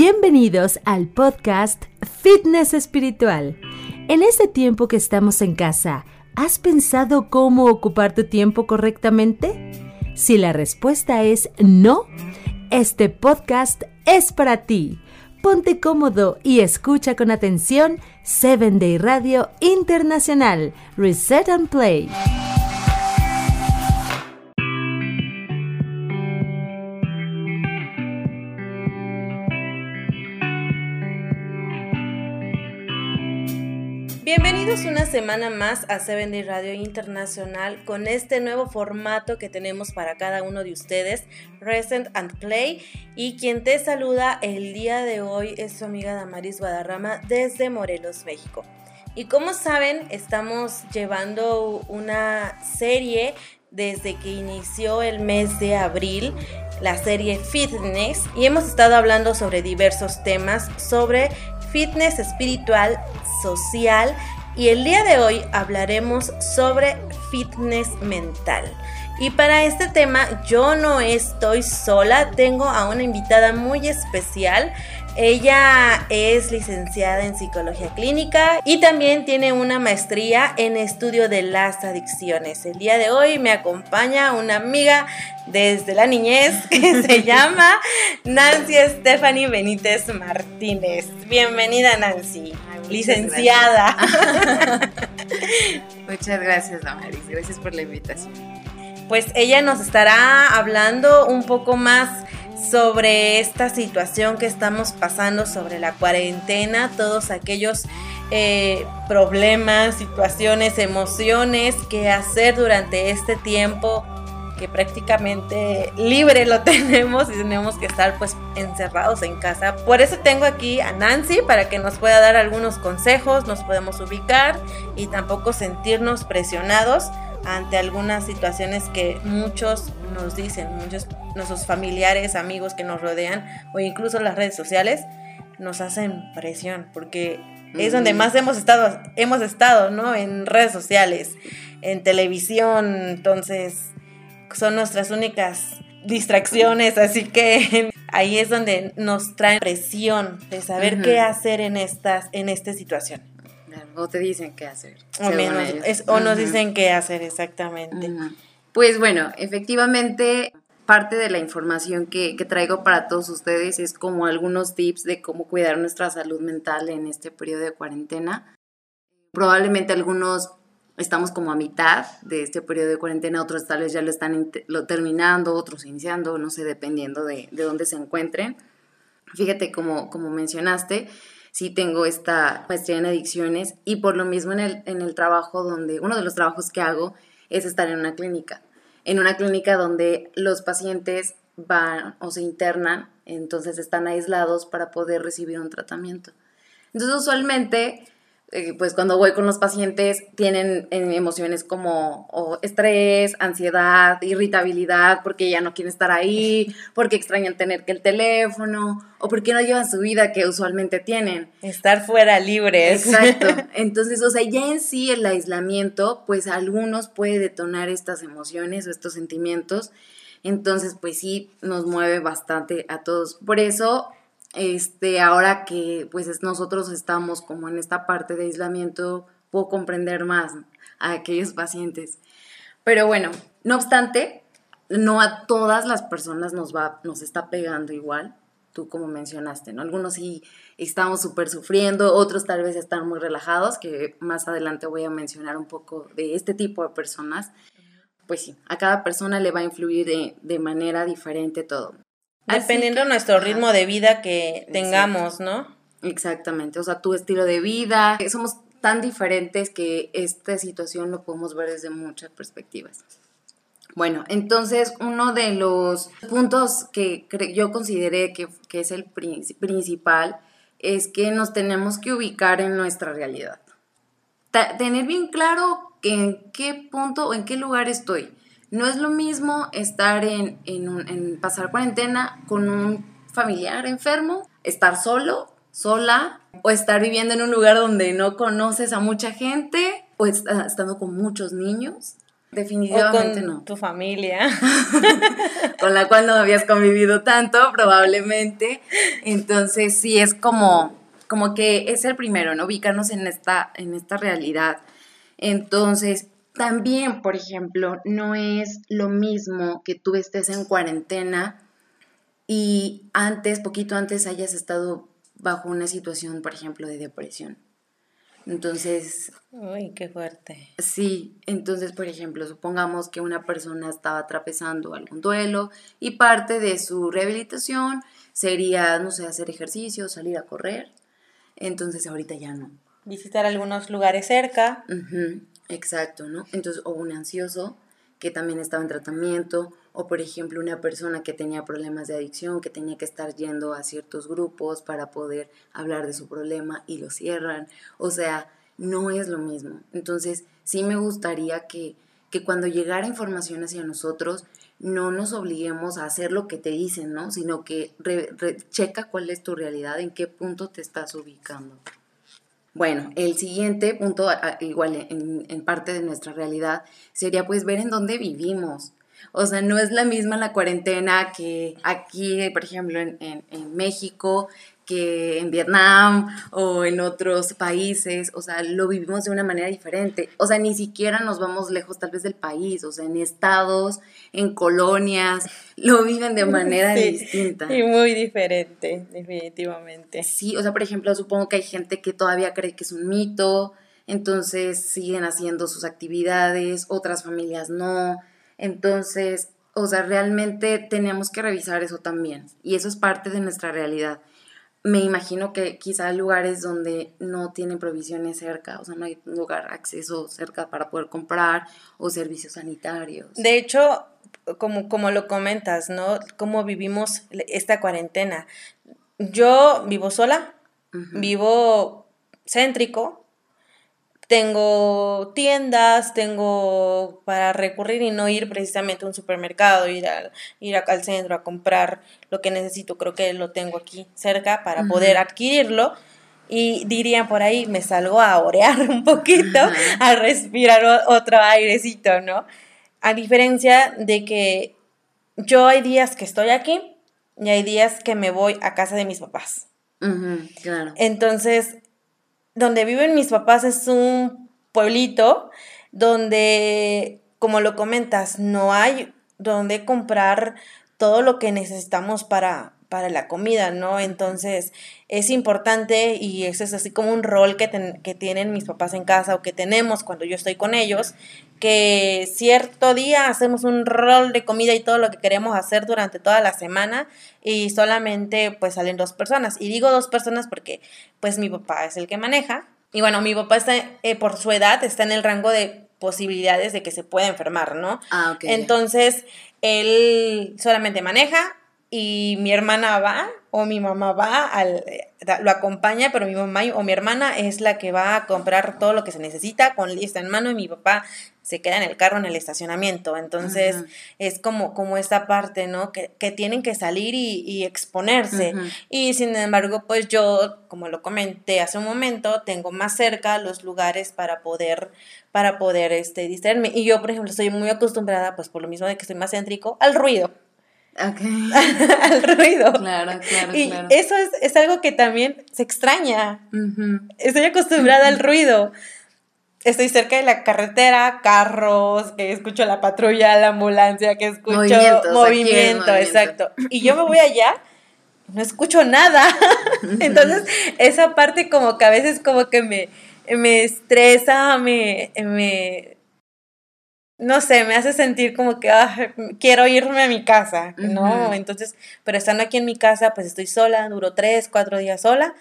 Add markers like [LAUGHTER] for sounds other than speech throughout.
Bienvenidos al podcast Fitness Espiritual. En este tiempo que estamos en casa, ¿has pensado cómo ocupar tu tiempo correctamente? Si la respuesta es no, este podcast es para ti. Ponte cómodo y escucha con atención 7 Day Radio Internacional, Reset and Play. Bienvenidos una semana más a Seven Day Radio Internacional con este nuevo formato que tenemos para cada uno de ustedes, Present and Play. Y quien te saluda el día de hoy es su amiga Damaris Guadarrama desde Morelos, México. Y como saben, estamos llevando una serie desde que inició el mes de abril, la serie Fitness, y hemos estado hablando sobre diversos temas, sobre fitness espiritual, social y el día de hoy hablaremos sobre fitness mental. Y para este tema yo no estoy sola, tengo a una invitada muy especial. Ella es licenciada en psicología clínica y también tiene una maestría en estudio de las adicciones. El día de hoy me acompaña una amiga desde la niñez [LAUGHS] que se [LAUGHS] llama Nancy Stephanie Benítez Martínez. Bienvenida Nancy, licenciada. [LAUGHS] Muchas gracias, Damaris. Gracias por la invitación. Pues ella nos estará hablando un poco más sobre esta situación que estamos pasando, sobre la cuarentena, todos aquellos eh, problemas, situaciones, emociones que hacer durante este tiempo que prácticamente libre lo [LAUGHS] tenemos y tenemos que estar pues encerrados en casa. Por eso tengo aquí a Nancy para que nos pueda dar algunos consejos, nos podemos ubicar y tampoco sentirnos presionados ante algunas situaciones que muchos nos dicen, muchos nuestros familiares, amigos que nos rodean o incluso las redes sociales nos hacen presión porque es donde más hemos estado, hemos estado, ¿no? En redes sociales, en televisión, entonces son nuestras únicas distracciones, así que [LAUGHS] ahí es donde nos traen presión de saber qué hacer en estas en esta situación. O te dicen qué hacer. O, o nos dicen qué hacer exactamente. Pues bueno, efectivamente, parte de la información que, que, traigo para todos ustedes es como algunos tips de cómo cuidar nuestra salud mental en este periodo de cuarentena. Probablemente algunos estamos como a mitad de este periodo de cuarentena, otros tal vez ya lo están lo terminando, otros iniciando, no sé, dependiendo de, de dónde se encuentren. Fíjate, como, como mencionaste, sí tengo esta maestría en adicciones y por lo mismo en el, en el trabajo donde, uno de los trabajos que hago es estar en una clínica, en una clínica donde los pacientes van o se internan, entonces están aislados para poder recibir un tratamiento. Entonces usualmente eh, pues cuando voy con los pacientes tienen eh, emociones como estrés, ansiedad, irritabilidad, porque ya no quieren estar ahí, [LAUGHS] porque extrañan tener que el teléfono, o porque no llevan su vida que usualmente tienen. Estar fuera libres. Exacto. [LAUGHS] Entonces, o sea, ya en sí el aislamiento, pues a algunos puede detonar estas emociones o estos sentimientos. Entonces, pues sí, nos mueve bastante a todos. Por eso este, ahora que pues nosotros estamos como en esta parte de aislamiento, puedo comprender más a aquellos pacientes. Pero bueno, no obstante, no a todas las personas nos va, nos está pegando igual, tú como mencionaste, ¿no? Algunos sí estamos súper sufriendo, otros tal vez están muy relajados, que más adelante voy a mencionar un poco de este tipo de personas. Pues sí, a cada persona le va a influir de, de manera diferente todo. Dependiendo de nuestro ritmo de vida que tengamos, ¿no? Exactamente, o sea, tu estilo de vida, somos tan diferentes que esta situación lo podemos ver desde muchas perspectivas. Bueno, entonces uno de los puntos que yo consideré que, que es el principal es que nos tenemos que ubicar en nuestra realidad. tener bien claro en qué punto o en qué lugar estoy. No es lo mismo estar en, en, pasar cuarentena con un familiar enfermo, estar solo, sola, o estar viviendo en un lugar donde no conoces a mucha gente, o estando con muchos niños. Definitivamente o con no. tu familia. [LAUGHS] con la cual no habías convivido tanto, probablemente. Entonces, sí es como, como que es el primero, ¿no? Ubicarnos en esta, en esta realidad. Entonces, también, por ejemplo, no es lo mismo que tú estés en cuarentena y antes, poquito antes, hayas estado bajo una situación, por ejemplo, de depresión. Entonces... Uy, qué fuerte. Sí, entonces, por ejemplo, supongamos que una persona estaba atravesando algún duelo y parte de su rehabilitación sería, no sé, hacer ejercicio, salir a correr. Entonces, ahorita ya no. Visitar algunos lugares cerca. Exacto, ¿no? Entonces, o un ansioso que también estaba en tratamiento, o por ejemplo una persona que tenía problemas de adicción, que tenía que estar yendo a ciertos grupos para poder hablar de su problema y lo cierran. O sea, no es lo mismo. Entonces, sí me gustaría que, que cuando llegara información hacia nosotros, no nos obliguemos a hacer lo que te dicen, ¿no? Sino que checa cuál es tu realidad, en qué punto te estás ubicando. Bueno, el siguiente punto, igual en, parte de nuestra realidad, sería pues ver en dónde vivimos. O sea, no es la misma la cuarentena que aquí, por ejemplo, en, en México, que en Vietnam o en otros países, o sea, lo vivimos de una manera diferente. O sea, ni siquiera nos vamos lejos tal vez del país, o sea, en estados, en colonias, lo viven de [LAUGHS] manera distinta. Y muy diferente, definitivamente. Sí, o sea, por ejemplo, supongo que hay gente que todavía cree que es un mito, entonces siguen haciendo sus actividades, otras familias no. Entonces, o sea, realmente tenemos que revisar eso también. Y eso es parte de nuestra realidad me imagino que quizá hay lugares donde no tienen provisiones cerca, o sea, no hay lugar, acceso cerca para poder comprar o servicios sanitarios. De hecho, como, como lo comentas, ¿no? Cómo vivimos esta cuarentena. Yo vivo sola, vivo céntrico, tengo tiendas, tengo para recurrir y no ir precisamente a un supermercado, ir, al, ir al centro a comprar lo que necesito, creo que lo tengo aquí cerca para poder adquirirlo. Y dirían por ahí, me salgo a orear un poquito, a respirar otro airecito, ¿no? A diferencia de que yo hay días que estoy aquí y hay días que me voy a casa de mis papás. claro. Entonces, donde viven mis papás es un pueblito donde, como lo comentas, no hay donde comprar todo lo que necesitamos para, para la comida, ¿no? Entonces es importante y eso es así como un rol que, que, tienen mis papás en casa o que tenemos cuando yo estoy con ellos, que cierto día hacemos un rol de comida y todo lo que queremos hacer durante toda la semana y solamente pues salen dos personas. Y digo dos personas porque pues mi papá es el que maneja y bueno, mi papá está eh, por su edad está en el rango de posibilidades de que se pueda enfermar, ¿no? Ah, ok. Entonces, él solamente maneja y mi hermana va o mi mamá va, al, lo acompaña, pero mi mamá o mi hermana es la que va a comprar todo lo que se necesita con lista en mano y mi papá se queda en el carro en el estacionamiento. Entonces es como, como esta parte, ¿no? Que, tienen que salir y, exponerse. Y sin embargo, pues yo, como lo comenté hace un momento, tengo más cerca los lugares para poder, para poder este, distraerme. Y yo, por ejemplo, estoy muy acostumbrada, pues por lo mismo de que estoy más céntrico, al ruido. [LAUGHS] al ruido. Claro, claro, y Eso es, algo que también se extraña. Estoy acostumbrada al ruido. Estoy cerca de la carretera, carros, que escucho la patrulla, la ambulancia, que escucho movimiento, exacto. Y yo me voy allá, no escucho nada. [LAUGHS] Entonces, esa parte como que a veces como que me, me estresa, me, me no sé, me hace sentir como que ah, quiero irme a mi casa, ¿no? Entonces, pero estando aquí en mi casa, pues estoy sola, duro tres, cuatro días sola,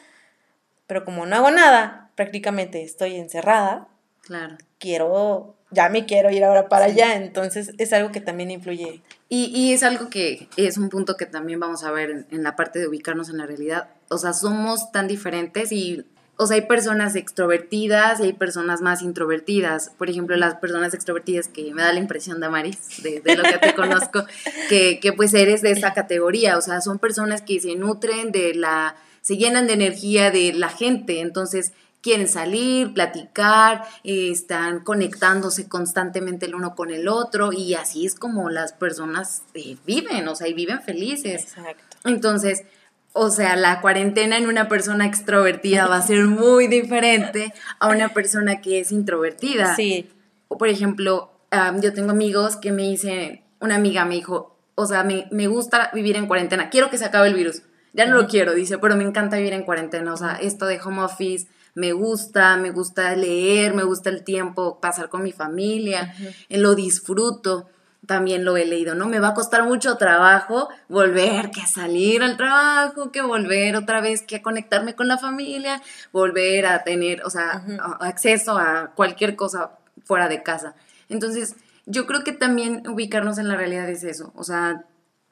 pero como no hago nada, prácticamente estoy encerrada. Claro. Quiero, ya me quiero ir ahora para allá, entonces es algo que también influye. Y, y, es algo que es un punto que también vamos a ver en la parte de ubicarnos en la realidad. O sea, somos tan diferentes y o sea, hay personas extrovertidas y hay personas más introvertidas. Por ejemplo, las personas extrovertidas, que me da la impresión, Damaris, de, de lo que te conozco, [LAUGHS] que, que pues eres de esa categoría. O sea, son personas que se nutren de la, se llenan de energía de la gente. Entonces, quieren salir, platicar, eh, están conectándose constantemente el uno con el otro y así es como las personas eh, viven, o sea, y viven felices. Exacto. Entonces, o sea, la cuarentena en una persona extrovertida va a ser muy diferente a una persona que es introvertida. Sí. O, por ejemplo, yo tengo amigos que me dicen, una amiga me dijo, o sea, me, me gusta vivir en cuarentena, quiero que se acabe el virus. Ya no lo quiero, dice, pero me encanta vivir en cuarentena. O sea, esto de home office me gusta, me gusta leer, me gusta el tiempo, pasar con mi familia, eh, lo disfruto. También lo he leído, ¿no? Me va a costar mucho trabajo volver que a salir al trabajo, que volver otra vez que a conectarme con la familia, volver a tener, o sea, acceso a cualquier cosa fuera de casa. Entonces, yo creo que también ubicarnos en la realidad es eso. O sea,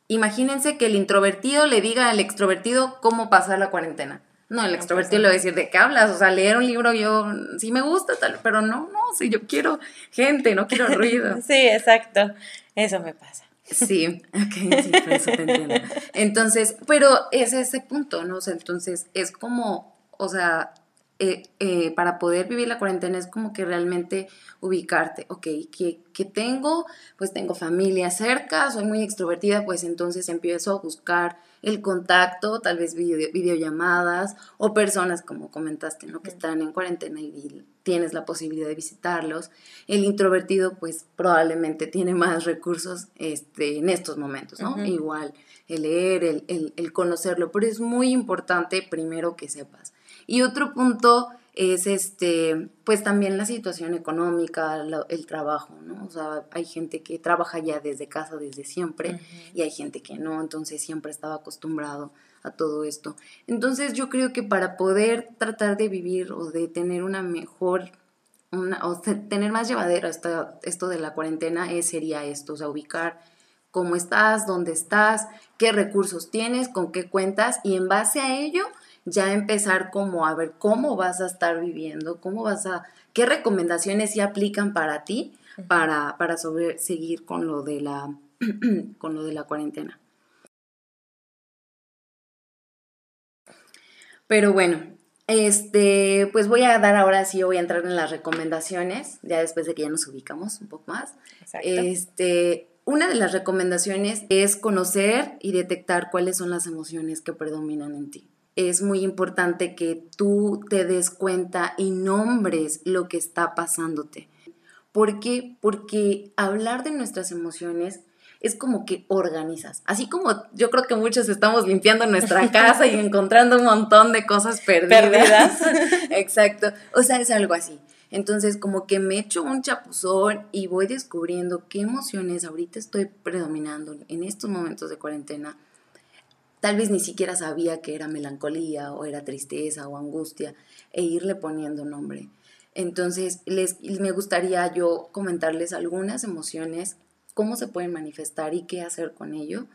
imagínense que el introvertido le diga al extrovertido cómo pasar la cuarentena. No, el extrovertido le va a decir, ¿de qué hablas? O sea, leer un libro yo sí me gusta, tal, pero no, no, si yo quiero gente, no quiero ruido. [LAUGHS] Sí, exacto. Eso me pasa. Sí, ok, sí, por eso te [LAUGHS] entiendo. Entonces, pero es ese punto, ¿no? O sea, entonces es como, o sea, eh, eh, para poder vivir la cuarentena es como que realmente ubicarte, ok, ¿qué, qué tengo? Pues tengo familia cerca, soy muy extrovertida, pues entonces empiezo a buscar el contacto, tal vez video- videollamadas o personas como comentaste, ¿no? Que están en cuarentena y, tienes la posibilidad de visitarlos. El introvertido pues probablemente tiene más recursos este, en estos momentos, ¿no? Igual el leer, el, el- el conocerlo, pero es muy importante primero que sepas. Y otro punto es este, pues también la situación económica, la- el trabajo, ¿no? O sea, hay gente que trabaja ya desde casa desde siempre y hay gente que no, entonces siempre estaba acostumbrado a todo esto. Entonces yo creo que para poder tratar de vivir o de tener una mejor, una, o tener más llevadera esta- esto de la cuarentena es, sería esto, o sea, ubicar cómo estás, dónde estás, qué recursos tienes, con qué cuentas y en base a ello ya empezar como a ver cómo vas a estar viviendo, cómo vas a, qué recomendaciones sí aplican para ti para, para sobre, seguir con lo de la, [CLEARS THROAT] con lo de la cuarentena. Pero bueno, este, pues voy a dar ahora sí, voy a entrar en las recomendaciones, ya después de que ya nos ubicamos un poco más. Exacto. Este, una de las recomendaciones es conocer y detectar cuáles son las emociones que predominan en ti. Es muy importante que tú te des cuenta y nombres lo que está pasándote. ¿Por qué? Porque hablar de nuestras emociones es como que organizas. Así como yo creo que muchos estamos limpiando nuestra [LAUGHS] casa y encontrando un montón de cosas perdidas. Perdidas. [LAUGHS] Exacto. O sea, es algo así. Entonces, como que me echo un chapuzón y voy descubriendo qué emociones ahorita estoy predominando en estos momentos de cuarentena. Tal vez ni siquiera sabía que era melancolía o era tristeza o angustia e irle poniendo nombre. Entonces, les, me gustaría yo comentarles algunas emociones, cómo se pueden manifestar y qué hacer con ello.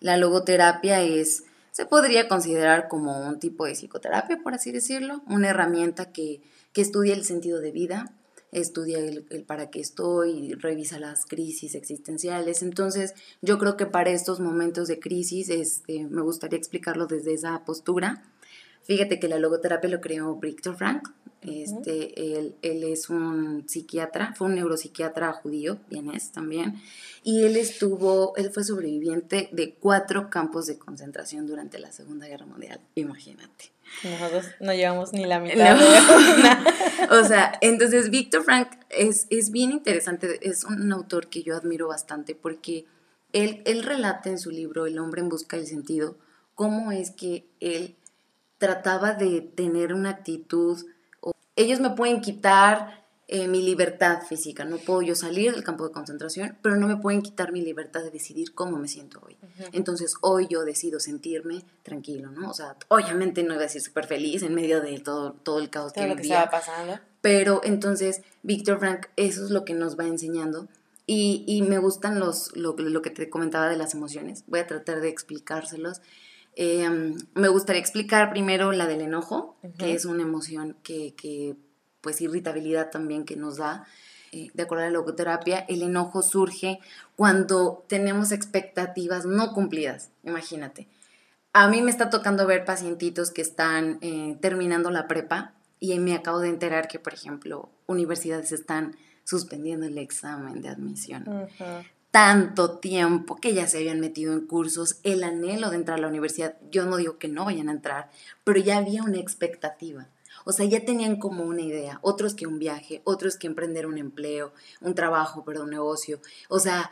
La logoterapia es, se podría considerar como un tipo de psicoterapia, por así decirlo, una herramienta que, que estudia el sentido de vida, estudia el, el, para qué estoy, revisa las crisis existenciales. Entonces, yo creo que para estos momentos de crisis este, me gustaría explicarlo desde esa postura. Fíjate que la logoterapia lo creó Viktor Frank. Este, él, él, es un psiquiatra, fue un neuropsiquiatra judío, vienés también, y él estuvo, él fue sobreviviente de cuatro campos de concentración durante la Segunda Guerra Mundial, imagínate. Nosotros no llevamos ni la mitad. No. [LAUGHS] o sea, entonces Víctor Frank es, es bien interesante, es un autor que yo admiro bastante porque él, él relata en su libro El hombre en busca del sentido cómo es que él trataba de tener una actitud, o, ellos me pueden quitar eh, mi libertad física, no puedo yo salir del campo de concentración, pero no me pueden quitar mi libertad de decidir cómo me siento hoy. Uh -huh. Entonces hoy yo decido sentirme tranquilo, ¿no? O sea, obviamente no iba a decir súper feliz en medio de todo, todo el caos todo que lo que vivía. estaba pasando. Pero entonces Víctor Frank, eso es lo que nos va enseñando. Y, y me gustan los, lo, lo, que te comentaba de las emociones. Voy a tratar de explicárselos. Eh, me gustaría explicar primero la del enojo, uh -huh. que es una emoción que, que, pues, irritabilidad también que nos da. Eh, de acuerdo a la logoterapia, el enojo surge cuando tenemos expectativas no cumplidas. Imagínate. a mí me está tocando ver pacientitos que están eh, terminando la prepa y me acabo de enterar que, por ejemplo, universidades están suspendiendo el examen de admisión. Tanto tiempo que ya se habían metido en cursos, el anhelo de entrar a la universidad, yo no digo que no vayan a entrar, pero ya había una expectativa. O sea, ya tenían como una idea, otros que un viaje, otros que emprender un empleo, un trabajo, pero un negocio. O sea,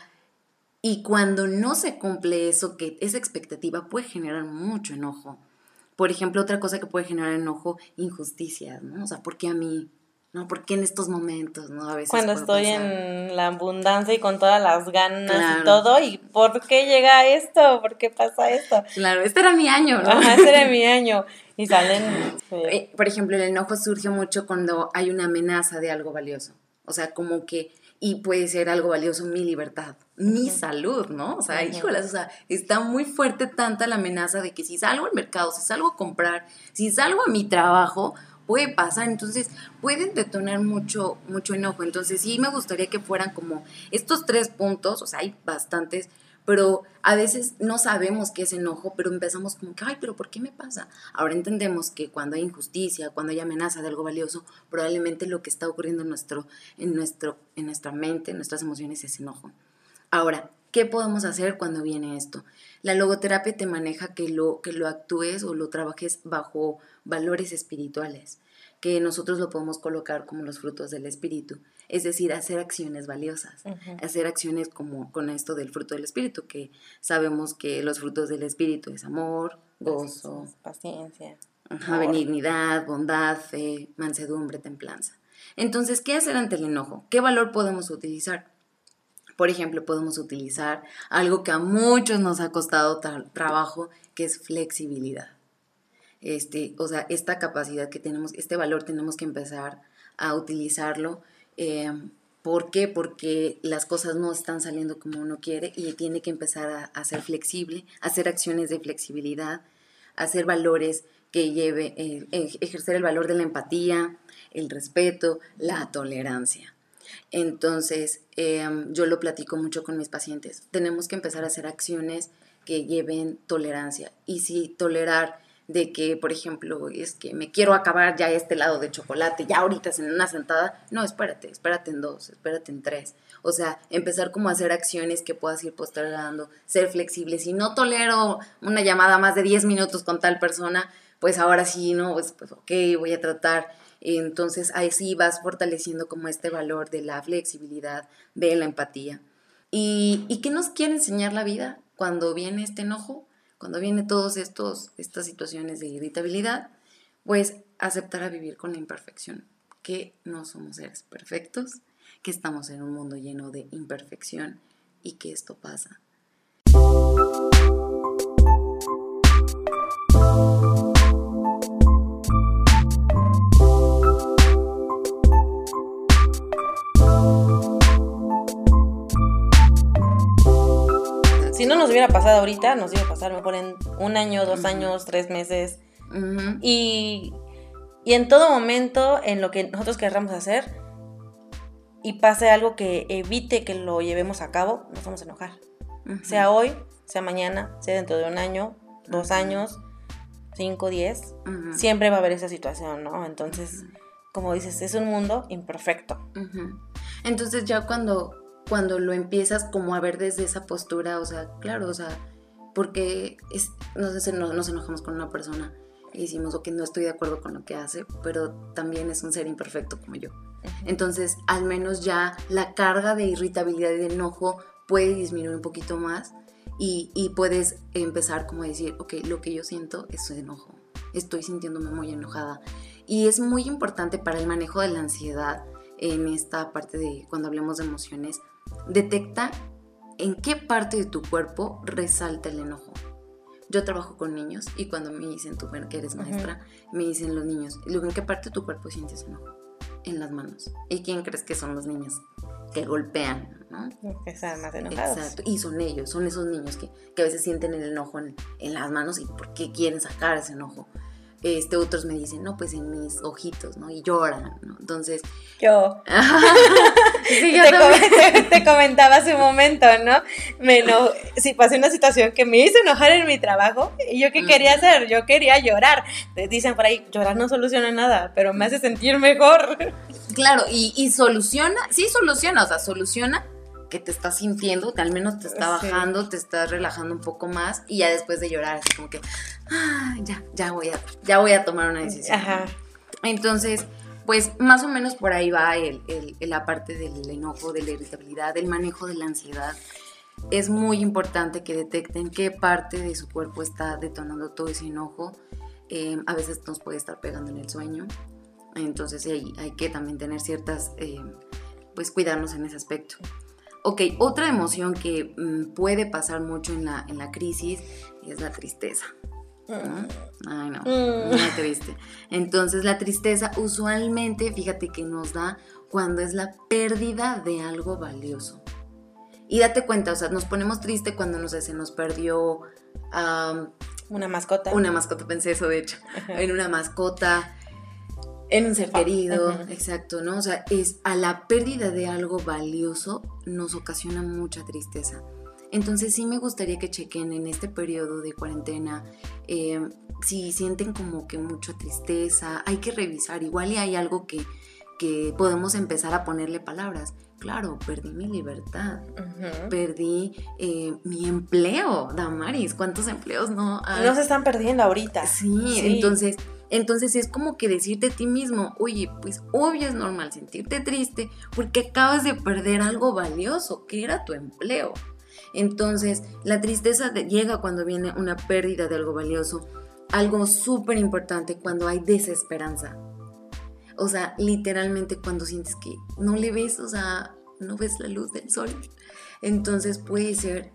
y cuando no se cumple eso, que esa expectativa puede generar mucho enojo. Por ejemplo, otra cosa que puede generar enojo, injusticias, ¿no? O sea, ¿por qué a mí? ¿No? ¿Por qué en estos momentos, no? A veces Cuando estoy en la abundancia y con todas las ganas y todo, ¿y por qué llega esto? ¿Por qué pasa esto? Claro, este era mi año, ¿no? Ajá, este era mi año. Y salen... [LAUGHS] Eh, por ejemplo, el enojo surge mucho cuando hay una amenaza de algo valioso. O sea, como que y puede ser algo valioso mi libertad, mi salud, ¿no? O sea, híjolas, o sea, está muy fuerte tanta la amenaza de que si salgo al mercado, si salgo a comprar, si salgo a mi trabajo, puede pasar, entonces pueden detonar mucho, mucho enojo. Entonces sí me gustaría que fueran como estos tres puntos, o sea, hay bastantes, pero a veces no sabemos qué es enojo, pero empezamos como que, ay, pero ¿por qué me pasa? Ahora entendemos que cuando hay injusticia, cuando hay amenaza de algo valioso, probablemente lo que está ocurriendo en, nuestro, en, nuestro, en nuestra mente, en nuestras emociones es enojo. Ahora, ¿qué podemos hacer cuando viene esto? La logoterapia te maneja que lo, que lo actúes o lo trabajes bajo valores espirituales, que nosotros lo podemos colocar como los frutos del espíritu es decir, hacer acciones valiosas, hacer acciones como con esto del fruto del espíritu, que sabemos que los frutos del espíritu es amor, gozo, paciencia, benignidad, bondad, fe, mansedumbre, templanza. Entonces, ¿qué hacer ante el enojo? ¿Qué valor podemos utilizar? Por ejemplo, podemos utilizar algo que a muchos nos ha costado trabajo, que es flexibilidad. Este, o sea, esta capacidad que tenemos, este valor tenemos que empezar a utilizarlo eh, ¿Por qué? Porque las cosas no están saliendo como uno quiere y tiene que empezar a, ser flexible, hacer acciones de flexibilidad, hacer valores que lleve, eh, ejercer el valor de la empatía, el respeto, la tolerancia. Entonces, em, yo lo platico mucho con mis pacientes. Tenemos que empezar a hacer acciones que lleven tolerancia. Y si tolerar de que, por ejemplo, es que me quiero acabar ya este lado de chocolate, ya ahorita en una sentada, no, espérate, espérate en dos, espérate en tres. O sea, empezar como a hacer acciones que puedas ir postergando, ser flexible. Si no tolero una llamada más de 10 minutos con tal persona, pues ahora sí, no, pues, pues ok, voy a tratar. Entonces ahí sí vas fortaleciendo como este valor de la flexibilidad, de la empatía. ¿Y, ¿Y qué nos quiere enseñar la vida cuando viene este enojo? cuando vienen todas estas situaciones de irritabilidad, pues aceptar a vivir con la imperfección, que no somos seres perfectos, que estamos en un mundo lleno de imperfección y que esto pasa. Si no nos hubiera pasado ahorita, nos iba a pasar mejor en un año, dos años, tres meses. y, en todo momento, en lo que nosotros querramos hacer, y pase algo que evite que lo llevemos a cabo, nos vamos a enojar. Sea hoy, sea mañana, sea dentro de un año, dos años, cinco, diez, siempre va a haber esa situación, ¿no? Entonces, como dices, es un mundo imperfecto. Entonces ya cuando cuando lo empiezas como a ver desde esa postura, o sea, claro, o sea, porque es, no sé, nos, nos enojamos con una persona y decimos, ok, no estoy de acuerdo con lo que hace, pero también es un ser imperfecto como yo. Entonces, al menos ya la carga de irritabilidad y de enojo puede disminuir un poquito más y, y puedes empezar como a decir, ok, lo que yo siento es enojo, estoy sintiéndome muy enojada. Y es muy importante para el manejo de la ansiedad en esta parte de cuando hablemos de emociones, detecta en qué parte de tu cuerpo resalta el enojo. Yo trabajo con niños y cuando me dicen, tú que eres maestra, me dicen los niños, ¿en qué parte de tu cuerpo sientes enojo? En las manos. ¿Y quién crees que son los niños? Que golpean, ¿no? Que están más enojados. Exacto. Y son ellos, son esos niños que, que a veces sienten el enojo en, en, las manos y por qué quieren sacar ese enojo. Este, otros me dicen, no, pues en mis ojitos, ¿no? Y lloran, ¿no? Entonces... Yo. [LAUGHS] [LAUGHS] te, comentaba hace un momento, ¿no? Me si pasé una situación que me hizo enojar en mi trabajo, ¿y yo qué quería hacer? Yo quería llorar. Te dicen por ahí, llorar no soluciona nada, pero me hace sentir mejor. Claro, y, y soluciona, sí soluciona, o sea, soluciona que te estás sintiendo, al menos te está bajando, te estás relajando un poco más y ya después de llorar, así como que, ah, ya, ya voy a, ya voy a tomar una decisión. Ajá. Entonces, pues más o menos por ahí va el, la parte del enojo, de la irritabilidad, del manejo de la ansiedad. Es muy importante que detecten qué parte de su cuerpo está detonando todo ese enojo. Eh, a veces nos puede estar pegando en el sueño. Entonces hay, hay que también tener ciertas, eh, pues cuidarnos en ese aspecto. Ok, otra emoción que mm, puede pasar mucho en la, en la crisis es la tristeza. Ay, no, mm. muy triste. Entonces, la tristeza usualmente, fíjate que nos da cuando es la pérdida de algo valioso. Y date cuenta, o sea, nos ponemos triste cuando, no sé, se nos perdió... una mascota. Una mascota, pensé eso, de hecho. En una mascota, en un ser querido, exacto, ¿no? O sea, es a la pérdida de algo valioso nos ocasiona mucha tristeza. Entonces sí me gustaría que chequen en este periodo de cuarentena em, si sienten como que mucha tristeza, hay que revisar, igual y hay algo que, que podemos empezar a ponerle palabras. Claro, perdí mi libertad, perdí eh, mi empleo, Damaris, ¿cuántos empleos no hay? No se están perdiendo ahorita. sí. entonces entonces es como que decirte a ti mismo, oye, pues obvio es normal sentirte triste porque acabas de perder algo valioso, que era tu empleo. Entonces la tristeza llega cuando viene una pérdida de algo valioso, algo súper importante cuando hay desesperanza. O sea, literalmente cuando sientes que no le ves, o sea, no ves la luz del sol. Entonces puede ser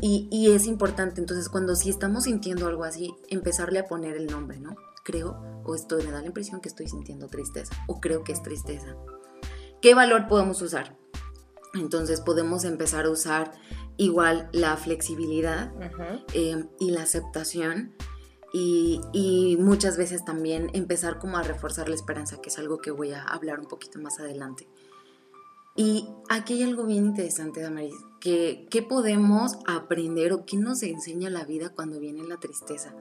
y, y, es importante, entonces cuando sí estamos sintiendo algo así, empezarle a poner el nombre, ¿no? creo o estoy, me da la impresión que estoy sintiendo tristeza o creo que es tristeza. ¿Qué valor podemos usar? Entonces podemos empezar a usar igual la flexibilidad em, y la aceptación y, y, muchas veces también empezar como a reforzar la esperanza, que es algo que voy a hablar un poquito más adelante. Y aquí hay algo bien interesante, Damaris, que ¿qué podemos aprender o qué nos enseña la vida cuando viene la tristeza?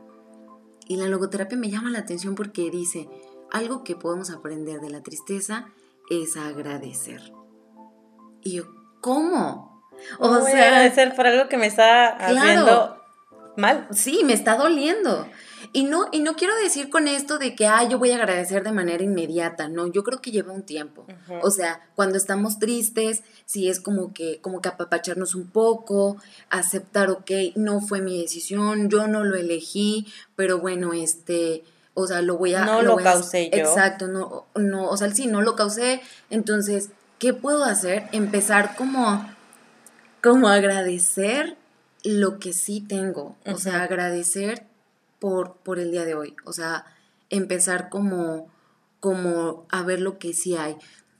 Y la logoterapia me llama la atención porque dice, algo que podemos aprender de la tristeza es agradecer. Y yo, ¿cómo? O sea, agradecer por algo que me está haciendo mal. Sí, me está doliendo. Y no, y no quiero decir con esto de que, ah, yo voy a agradecer de manera inmediata, no, yo creo que lleva un tiempo. O sea, cuando estamos tristes, sí es como que, como que apapacharnos un poco, aceptar, ok, no fue mi decisión, yo no lo elegí, pero bueno, este, o sea, lo voy a... No lo, causé yo. Exacto, no, no, o sea, sí, no lo causé, entonces, ¿qué puedo hacer? Empezar como, como agradecer lo que sí tengo, o sea, agradecer por, el día de hoy. O sea, empezar como, como a ver lo que sí hay.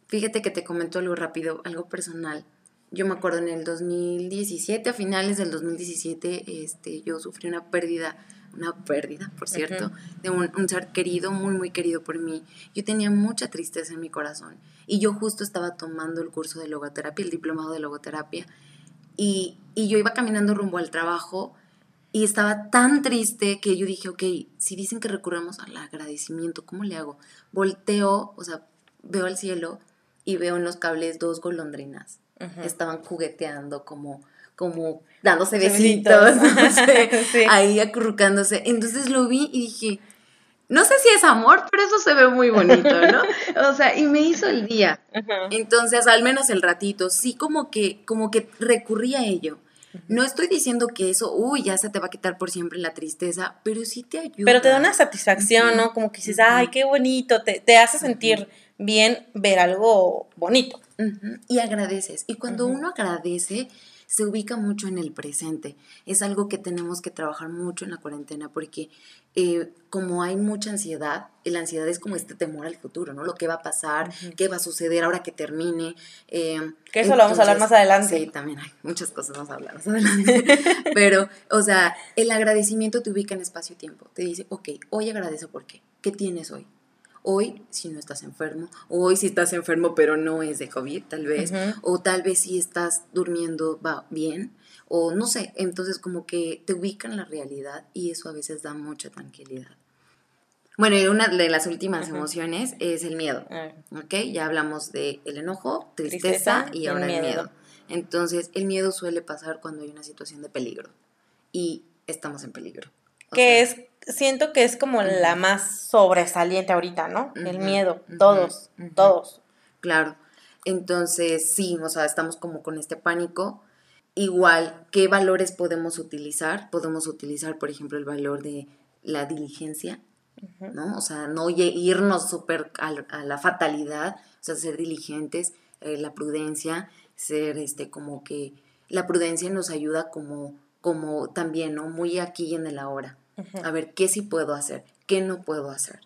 Fíjate que te comento algo rápido, algo personal. Yo me acuerdo en el 2017, a finales del 2017, este, yo sufrí una pérdida, una pérdida, por cierto, de un, un, ser querido, muy, muy querido por mí. Yo tenía mucha tristeza en mi corazón y yo justo estaba tomando el curso de logoterapia, el diplomado de logoterapia, y, y yo iba caminando rumbo al trabajo y estaba tan triste que yo dije, ok, si dicen que recurramos al agradecimiento, ¿cómo le hago? Volteo, o sea, veo al cielo y veo en los cables dos golondrinas. Estaban jugueteando como, como dándose besitos, [LAUGHS] [LAUGHS] ahí acurrucándose. Entonces lo vi y dije, no sé si es amor, pero eso se ve muy bonito, ¿no? [LAUGHS] O sea, y me hizo el día. Entonces, al menos el ratito, sí como que, como que recurrí a ello. No estoy diciendo que eso, uy, ya se te va a quitar por siempre la tristeza, pero sí te ayuda. Pero te da una satisfacción, ¿no? Como que dices, ay, qué bonito, te, te hace sentir bien ver algo bonito. Y agradeces. Y cuando uno agradece, se ubica mucho en el presente. Es algo que tenemos que trabajar mucho en la cuarentena porque eh, como hay mucha ansiedad, la ansiedad es como este temor al futuro, ¿no? Lo que va a pasar, qué va a suceder ahora que termine. Eh, que eso lo vamos a hablar más adelante. Sí, también hay muchas cosas vamos a hablar más adelante. [LAUGHS] Pero, o sea, el agradecimiento te ubica en espacio-tiempo. Te dice, ok, hoy agradezco por qué. ¿Qué tienes hoy? Hoy, si no estás enfermo, hoy si estás enfermo pero no es de COVID, tal vez, o tal vez si estás durmiendo va bien, o no sé, entonces como que te ubican la realidad y eso a veces da mucha tranquilidad. Bueno, y una de las últimas emociones es el miedo. ¿ok? Ya hablamos de el enojo, tristeza, y ahora el miedo. Entonces, el miedo suele pasar cuando hay una situación de peligro y estamos en peligro. Que es siento que es como la más sobresaliente ahorita, ¿no? El miedo, todos, todos. Claro. Entonces, sí, o sea, estamos como con este pánico. Igual, ¿qué valores podemos utilizar? Podemos utilizar, por ejemplo, el valor de la diligencia, ¿no? O sea, no irnos súper a, la fatalidad, o sea, ser diligentes, eh, la prudencia, ser este como que la prudencia nos ayuda como, como también, ¿no? Muy aquí en el ahora a ver qué sí puedo hacer, qué no puedo hacer.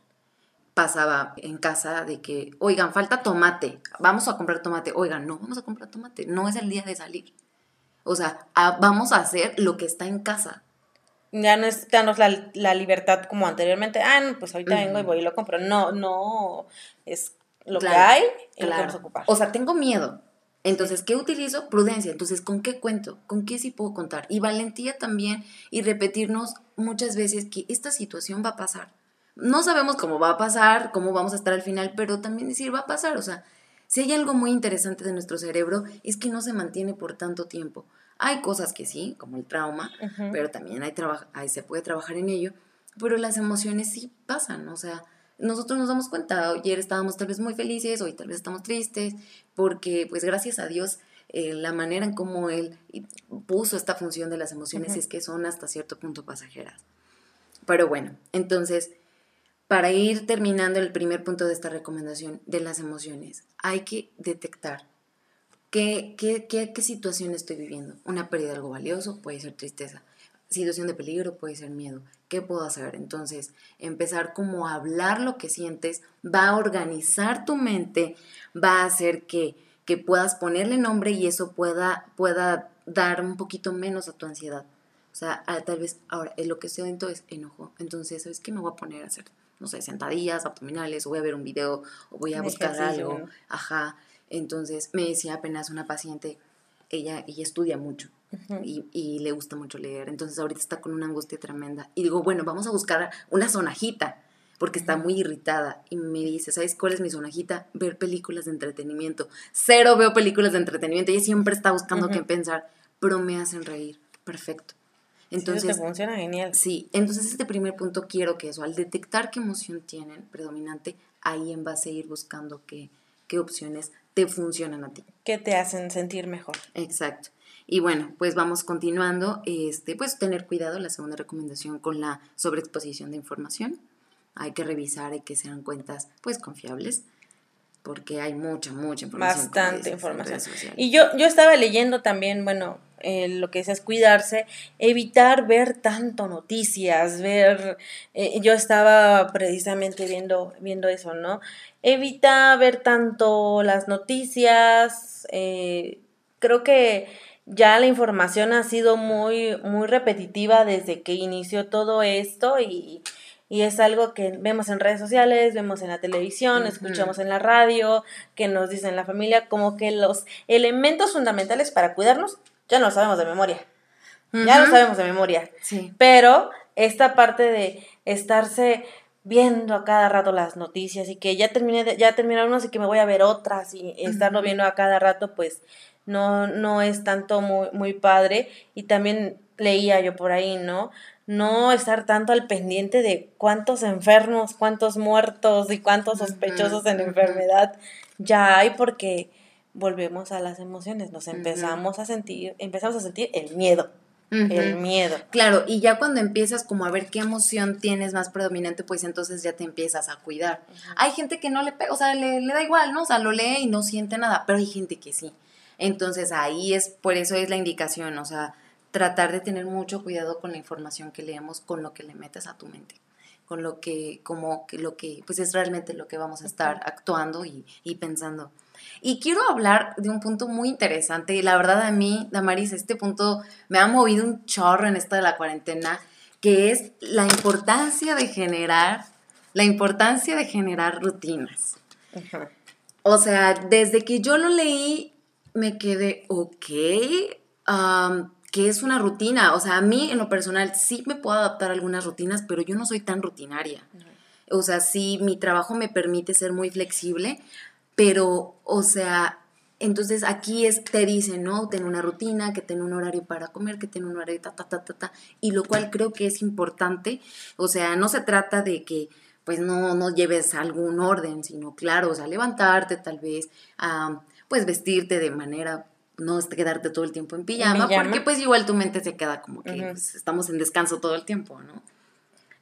Pasaba en casa de que, oigan, falta tomate, vamos a comprar tomate. Oigan, no vamos a comprar tomate, no es el día de salir. O sea, vamos a hacer lo que está en casa. Ya no es danos la, la libertad como anteriormente. Ah, no, pues ahorita vengo y voy y lo compro. No, no, es lo que hay y lo que vamos a ocupar. O sea, tengo miedo, entonces, ¿qué utilizo? Prudencia. Entonces, ¿con qué cuento? ¿Con qué sí puedo contar? Y valentía también y repetirnos muchas veces que esta situación va a pasar. No sabemos cómo va a pasar, cómo vamos a estar al final, pero también decir va a pasar. O sea, si hay algo muy interesante de nuestro cerebro es que no se mantiene por tanto tiempo. Hay cosas que sí, como el trauma, pero también hay, hay se puede trabajar en ello, pero las emociones sí pasan, o sea, nosotros nos damos cuenta, ayer estábamos tal vez muy felices, hoy tal vez estamos tristes, porque pues gracias a Dios eh, la manera en cómo Él puso esta función de las emociones es que son hasta cierto punto pasajeras. Pero bueno, entonces, para ir terminando el primer punto de esta recomendación de las emociones, hay que detectar qué, qué, qué, qué situación estoy viviendo. Una pérdida de algo valioso, puede ser tristeza situación de peligro, puede ser miedo. ¿Qué puedo hacer? Entonces, empezar como a hablar lo que sientes va a organizar tu mente, va a hacer que, que puedas ponerle nombre y eso pueda, pueda dar un poquito menos a tu ansiedad. O sea, tal vez ahora lo que siento es enojo. Entonces, ¿sabes qué me voy a poner a hacer? No sé, sentadillas, abdominales, o voy a ver un video, o voy a buscar algo. Ajá. Entonces, me decía apenas una paciente, ella, ella estudia mucho y, le gusta mucho leer. Entonces ahorita está con una angustia tremenda. Y digo, bueno, vamos a buscar una sonajita, porque está muy irritada. Y me dice, ¿sabes cuál es mi sonajita? Ver películas de entretenimiento. Cero veo películas de entretenimiento. Ella siempre está buscando qué pensar, pero me hacen reír. Perfecto. Entonces, sí, funciona genial. Sí, entonces este primer punto quiero que eso, al detectar qué emoción tienen predominante, ahí en base a ir buscando qué, qué opciones te funcionan a ti. ¿Qué te hacen sentir mejor? Exacto. Y bueno, pues vamos continuando. Este, pues tener cuidado, la segunda recomendación con la sobreexposición de información. Hay que revisar, hay que sean cuentas pues confiables porque hay mucha, mucha información. Bastante información. Y yo, yo estaba leyendo también, bueno, eh, lo que es cuidarse, evitar ver tanto noticias, ver, eh, yo estaba precisamente viendo, viendo eso, ¿no? Evita ver tanto las noticias, eh, creo que ya la información ha sido muy, muy repetitiva desde que inició todo esto y, es algo que vemos en redes sociales, vemos en la televisión, escuchamos en la radio, que nos dicen la familia, como que los elementos fundamentales para cuidarnos ya no lo sabemos de memoria. Ya lo sabemos de memoria. Sí. Pero esta parte de estarse viendo a cada rato las noticias y que ya terminé ya terminaron unas y que me voy a ver otras y estarlo viendo a cada rato, pues no, no es tanto muy, muy padre. Y también leía yo por ahí, ¿no? No estar tanto al pendiente de cuántos enfermos, cuántos muertos y cuántos sospechosos en enfermedad ya hay porque volvemos a las emociones, nos empezamos a sentir, empezamos a sentir el miedo. El miedo. Claro, y ya cuando empiezas como a ver qué emoción tienes más predominante, pues entonces ya te empiezas a cuidar. Hay gente que no le pega, o sea, le, le, da igual, ¿no? O sea, lo lee y no siente nada, pero hay gente que sí. Entonces ahí es, por eso es la indicación, o sea, tratar de tener mucho cuidado con la información que leemos, con lo que le metes a tu mente, con lo que, como que lo que, pues es realmente lo que vamos a estar actuando y, y pensando. Y quiero hablar de un punto muy interesante, y la verdad a mí, Damaris, este punto me ha movido un chorro en esta de la cuarentena, que es la importancia de generar la importancia de generar rutinas. O sea, desde que yo lo leí, me quedé, ok, que es una rutina. O sea, a mí en lo personal sí me puedo adaptar a algunas rutinas, pero yo no soy tan rutinaria. O sea, sí, mi trabajo me permite ser muy flexible, pero, o sea, entonces aquí es, te dicen, ¿no? Ten una rutina, que ten un horario para comer, que ten un horario ta, ta, ta, ta, ta. Y lo cual creo que es importante. O sea, no se trata de que pues no, no lleves algún orden, sino claro, o sea, levantarte tal vez, pues vestirte de manera, no quedarte todo el tiempo en pijama, porque pues igual tu mente se queda como que pues, estamos en descanso todo el tiempo, ¿no?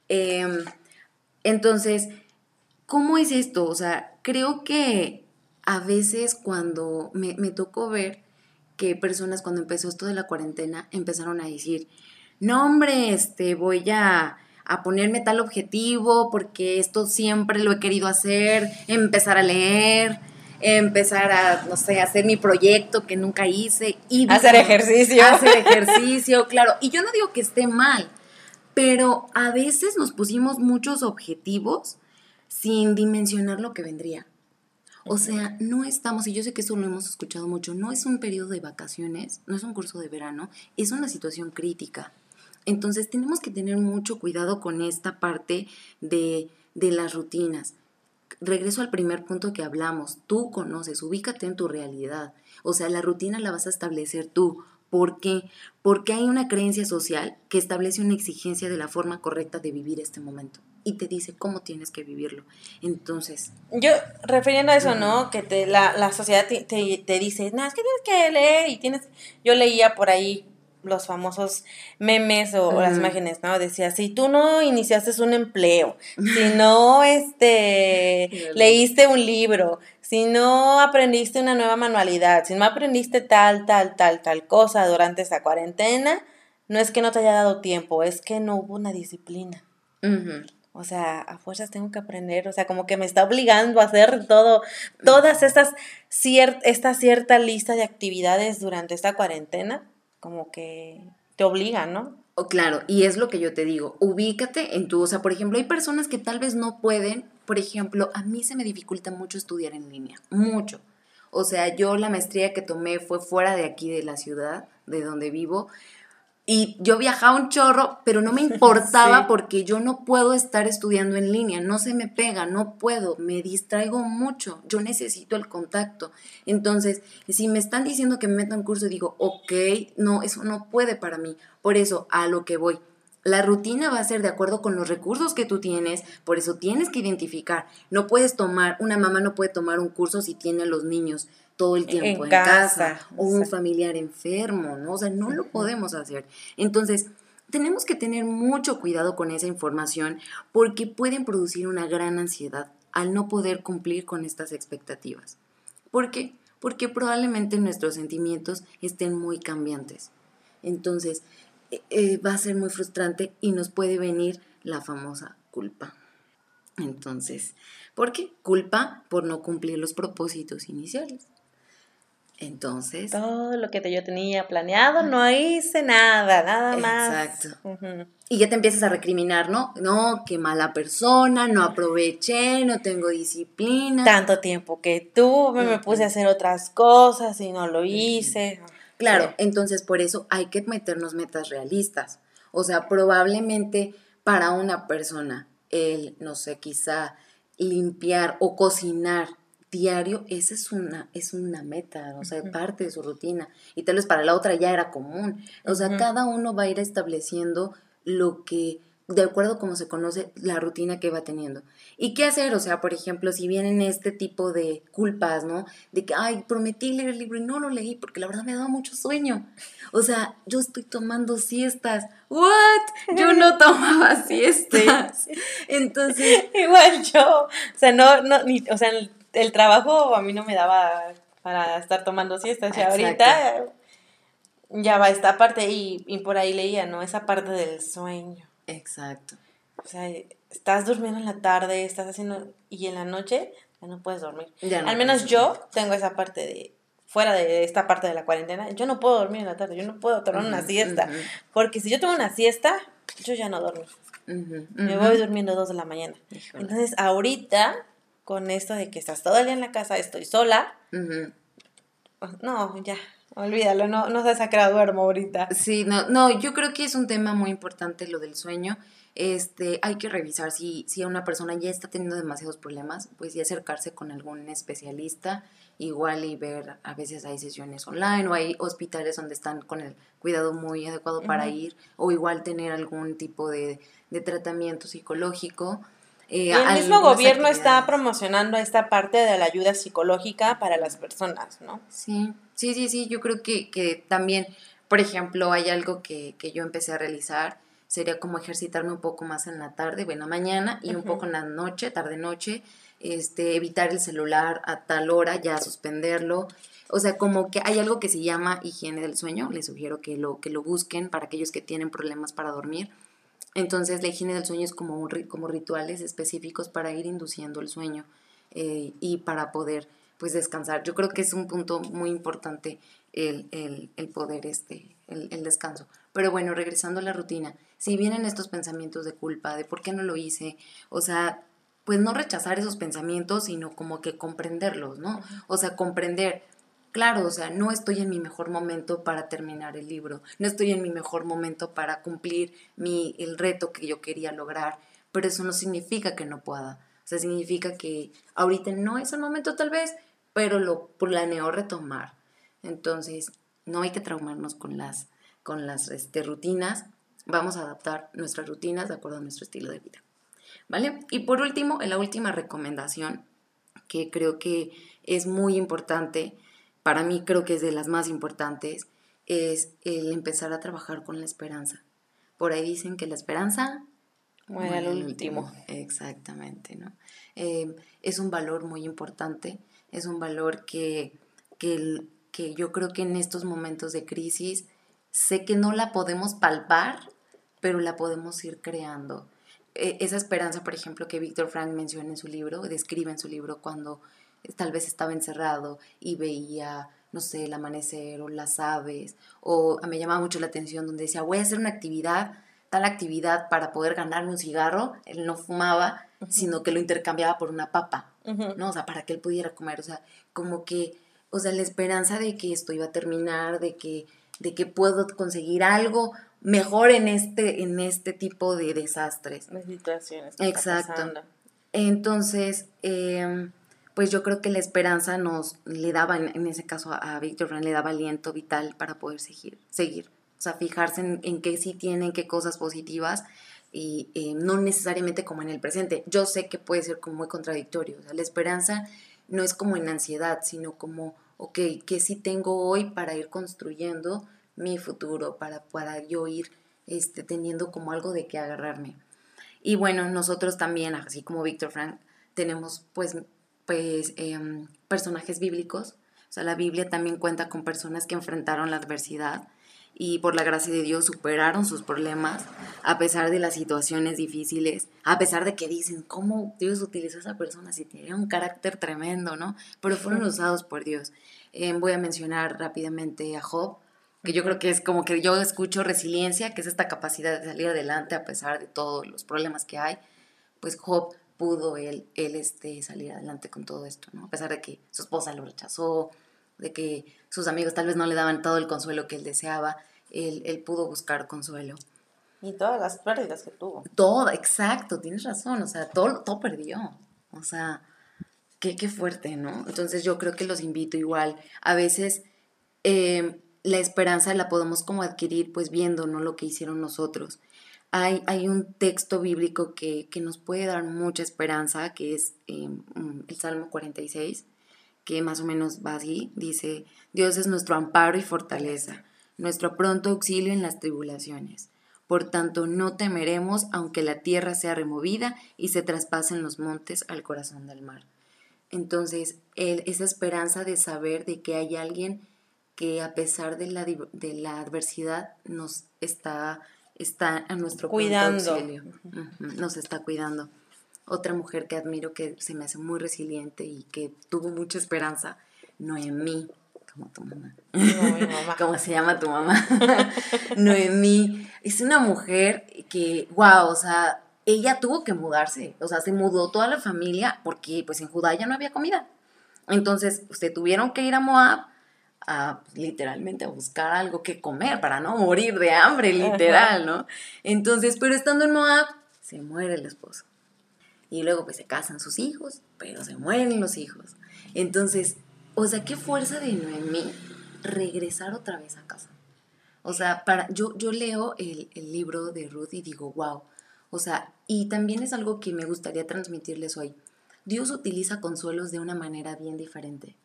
Em, entonces, ¿cómo es esto? O sea, creo que a veces cuando me, me tocó ver que personas cuando empezó esto de la cuarentena empezaron a decir, no hombre, este, voy a a ponerme tal objetivo porque esto siempre lo he querido hacer, empezar a leer, empezar a, no sé, hacer mi proyecto que nunca hice. Y hacer ejercicio. Hacer [LAUGHS] ejercicio, claro. Y yo no digo que esté mal, pero a veces nos pusimos muchos objetivos sin dimensionar lo que vendría. O sea, no estamos, y yo sé que eso lo hemos escuchado mucho, no es un periodo de vacaciones, no es un curso de verano, es una situación crítica. Entonces tenemos que tener mucho cuidado con esta parte de, las rutinas. Regreso al primer punto que hablamos. Tú conoces, ubícate en tu realidad. O sea, la rutina la vas a establecer tú. ¿Por qué? Porque hay una creencia social que establece una exigencia de la forma correcta de vivir este momento y te dice cómo tienes que vivirlo. Entonces. Yo, refiriendo a eso, ¿no? Que te, la, la sociedad te, te, dice, no, es que tienes que leer y tienes. Yo leía por ahí los famosos memes o, las imágenes, ¿no? Decía, si tú no iniciaste un empleo, [LAUGHS] si no este, leíste un libro, si no aprendiste una nueva manualidad, si no aprendiste tal, tal, tal, tal cosa durante esa cuarentena, no es que no te haya dado tiempo, es que no hubo una disciplina. O sea, a fuerzas tengo que aprender, o sea, como que me está obligando a hacer todo, todas estas, esta cierta lista de actividades durante esta cuarentena como que te obliga, ¿no? Oh, claro, y es lo que yo te digo, ubícate en tu, o sea, por ejemplo, hay personas que tal vez no pueden, por ejemplo, a mí se me dificulta mucho estudiar en línea, mucho. O sea, yo la maestría que tomé fue fuera de aquí de la ciudad, de donde vivo, y yo viajaba un chorro, pero no me [LAUGHS] importaba porque yo no puedo estar estudiando en línea, no se me pega, no puedo, me distraigo mucho, yo necesito el contacto. Entonces, si me están diciendo que me meta un curso, digo, ok, no, eso no puede para mí. Por eso, a lo que voy. La rutina va a ser de acuerdo con los recursos que tú tienes, por eso tienes que identificar. No puedes tomar, una mamá no puede tomar un curso si tiene a los niños todo el tiempo en, casa, o un familiar enfermo, ¿no? O sea, no lo podemos hacer. Entonces, tenemos que tener mucho cuidado con esa información porque pueden producir una gran ansiedad al no poder cumplir con estas expectativas. ¿Por qué? Porque probablemente nuestros sentimientos estén muy cambiantes. Entonces, eh, eh, va a ser muy frustrante y nos puede venir la famosa culpa. Entonces, ¿por qué? Culpa por no cumplir los propósitos iniciales. Entonces. Todo lo que yo tenía planeado, no hice nada, nada más. Exacto. Y ya te empiezas a recriminar, ¿no? No, qué mala persona, no aproveché, no tengo disciplina. Tanto tiempo que tuve, me puse a hacer otras cosas y no lo hice. Claro, entonces por eso hay que meternos metas realistas. O sea, probablemente para una persona, el, no sé, quizá limpiar o cocinar diario, esa es una, es una meta, o sea, parte de su rutina. Y tal vez para la otra ya era común. O sea, cada uno va a ir estableciendo lo que, de acuerdo a cómo se conoce, la rutina que va teniendo. ¿Y qué hacer? O sea, por ejemplo, si vienen este tipo de culpas, ¿no? De que, ay, prometí leer el libro y no lo leí porque la verdad me daba mucho sueño. O sea, yo estoy tomando siestas. ¿What? Yo no [LAUGHS] tomaba siestas. Entonces. Igual yo. O sea, no, no, ni, o sea, el trabajo a mí no me daba para estar tomando siestas. Y ahorita ya va esta parte y, por ahí leía, ¿no? Esa parte del sueño. Exacto. O sea, estás durmiendo en la tarde, estás haciendo... Y en la noche ya no puedes dormir. Al menos yo tengo esa parte de... Fuera de esta parte de la cuarentena, yo no puedo dormir en la tarde, yo no puedo tomar una siesta. Porque si yo tomo una siesta, yo ya no duermo. Me voy durmiendo dos de la mañana. Entonces, ahorita, con esto de que estás todo el día en la casa, estoy sola, no, ya, olvídalo, no, no sé a qué duermo ahorita. Sí, no, no, yo creo que es un tema muy importante lo del sueño. Este, hay que revisar si, si una persona ya está teniendo demasiados problemas, pues y acercarse con algún especialista, igual y ver, a veces hay sesiones online o hay hospitales donde están con el cuidado muy adecuado para ir, o igual tener algún tipo de, de tratamiento psicológico eh, el mismo gobierno está promocionando esta parte de la ayuda psicológica para las personas, ¿no? Sí, sí, sí, sí, yo creo que, que también, por ejemplo, hay algo que, que, yo empecé a realizar, sería como ejercitarme un poco más en la tarde, bueno, mañana y un poco en la noche, tarde-noche, este, evitar el celular a tal hora, ya suspenderlo. O sea, como que hay algo que se llama higiene del sueño, les sugiero que lo, que lo busquen para aquellos que tienen problemas para dormir entonces la higiene del sueño es como, un, como rituales específicos para ir induciendo el sueño eh, y para poder pues descansar. Yo creo que es un punto muy importante el, poder, este, el, el, descanso. Pero bueno, regresando a la rutina, si vienen estos pensamientos de culpa, de por qué no lo hice, o sea, pues no rechazar esos pensamientos, sino como que comprenderlos, ¿no? O sea, comprender, Claro, o sea, no estoy en mi mejor momento para terminar el libro, no estoy en mi mejor momento para cumplir mi, el reto que yo quería lograr, pero eso no significa que no pueda. O sea, significa que ahorita no es el momento tal vez, pero lo planeo retomar. Entonces, no hay que traumarnos con las, con las este, rutinas, vamos a adaptar nuestras rutinas de acuerdo a nuestro estilo de vida. ¿Vale? Y por último, la última recomendación, que creo que es muy importante, para mí creo que es de las más importantes, es el empezar a trabajar con la esperanza. Por ahí dicen que la esperanza muere al último. Exactamente, ¿no? Eh, es un valor muy importante, es un valor que, que, que yo creo que en estos momentos de crisis sé que no la podemos palpar, pero la podemos ir creando. E, esa esperanza, por ejemplo, que Víctor Frank menciona en su libro, describe en su libro cuando tal vez estaba encerrado y veía, no sé, el amanecer o las aves, o me llamaba mucho la atención donde decía, voy a hacer una actividad, tal actividad para poder ganarme un cigarro, él no fumaba, sino que lo intercambiaba por una papa, ¿no? O sea, para que él pudiera comer, o sea, como que, o sea, la esperanza de que esto iba a terminar, de que, de que puedo conseguir algo mejor en este, en este tipo de desastres. De situaciones. Exacto. Entonces, eh, pues yo creo que la esperanza nos le daba, en, ese caso a, Víctor Fran, le daba aliento vital para poder seguir, seguir. O sea, fijarse en, qué sí tienen, qué cosas positivas y eh, no necesariamente como en el presente. Yo sé que puede ser como muy contradictorio. O sea, la esperanza no es como en ansiedad, sino como, ok, ¿qué sí tengo hoy para ir construyendo mi futuro, para, para yo ir este, teniendo como algo de qué agarrarme? Y bueno, nosotros también, así como Víctor Frank, tenemos pues pues em, personajes bíblicos. O sea, la Biblia también cuenta con personas que enfrentaron la adversidad y por la gracia de Dios superaron sus problemas a pesar de las situaciones difíciles, a pesar de que dicen, ¿cómo Dios utilizó a esa persona si tiene un carácter tremendo, ¿no? Pero fueron usados por Dios. Em, voy a mencionar rápidamente a Job, que yo creo que es como que yo escucho resiliencia, que es esta capacidad de salir adelante a pesar de todos los problemas que hay. Pues Job pudo él, él este, salir adelante con todo esto, ¿no? A pesar de que su esposa lo rechazó, de que sus amigos tal vez no le daban todo el consuelo que él deseaba, él, él pudo buscar consuelo. Y todas las pérdidas que tuvo. Todo, exacto, tienes razón, o sea, todo, todo perdió. O sea, qué, qué fuerte, ¿no? Entonces yo creo que los invito igual. A veces eh, la esperanza la podemos como adquirir pues viendo, ¿no? Lo que hicieron nosotros hay, un texto bíblico que, nos puede dar mucha esperanza, que es em, mm, el Salmo 46, que más o menos va así, dice, Dios es nuestro amparo y fortaleza, nuestro pronto auxilio en las tribulaciones. Por tanto, no temeremos aunque la tierra sea removida y se traspasen los montes al corazón del mar. Entonces, esa esperanza de saber de que hay alguien que a pesar de la, de la adversidad nos está está a nuestro cuidando. Nos está cuidando. Otra mujer que admiro que se me hace muy resiliente y que tuvo mucha esperanza, Noemí, como tu mamá. No, mi mamá. [LAUGHS] ¿Cómo se llama tu mamá? [LAUGHS] Noemí es una mujer que, wow, o sea, ella tuvo que mudarse, o sea, se mudó toda la familia porque pues en Judá ya no había comida. Entonces, se tuvieron que ir a Moab a literalmente a buscar algo que comer para no morir de hambre, literal, ¿no? Entonces, pero estando en Moab, se muere el esposo. Y luego pues se casan sus hijos, pero se mueren los hijos. Entonces, o sea, qué fuerza de Noemí regresar otra vez a casa. O sea, para, yo, yo leo el, el libro de Ruth y digo, wow. O sea, y también es algo que me gustaría transmitirles hoy. Dios utiliza consuelos de una manera bien diferente.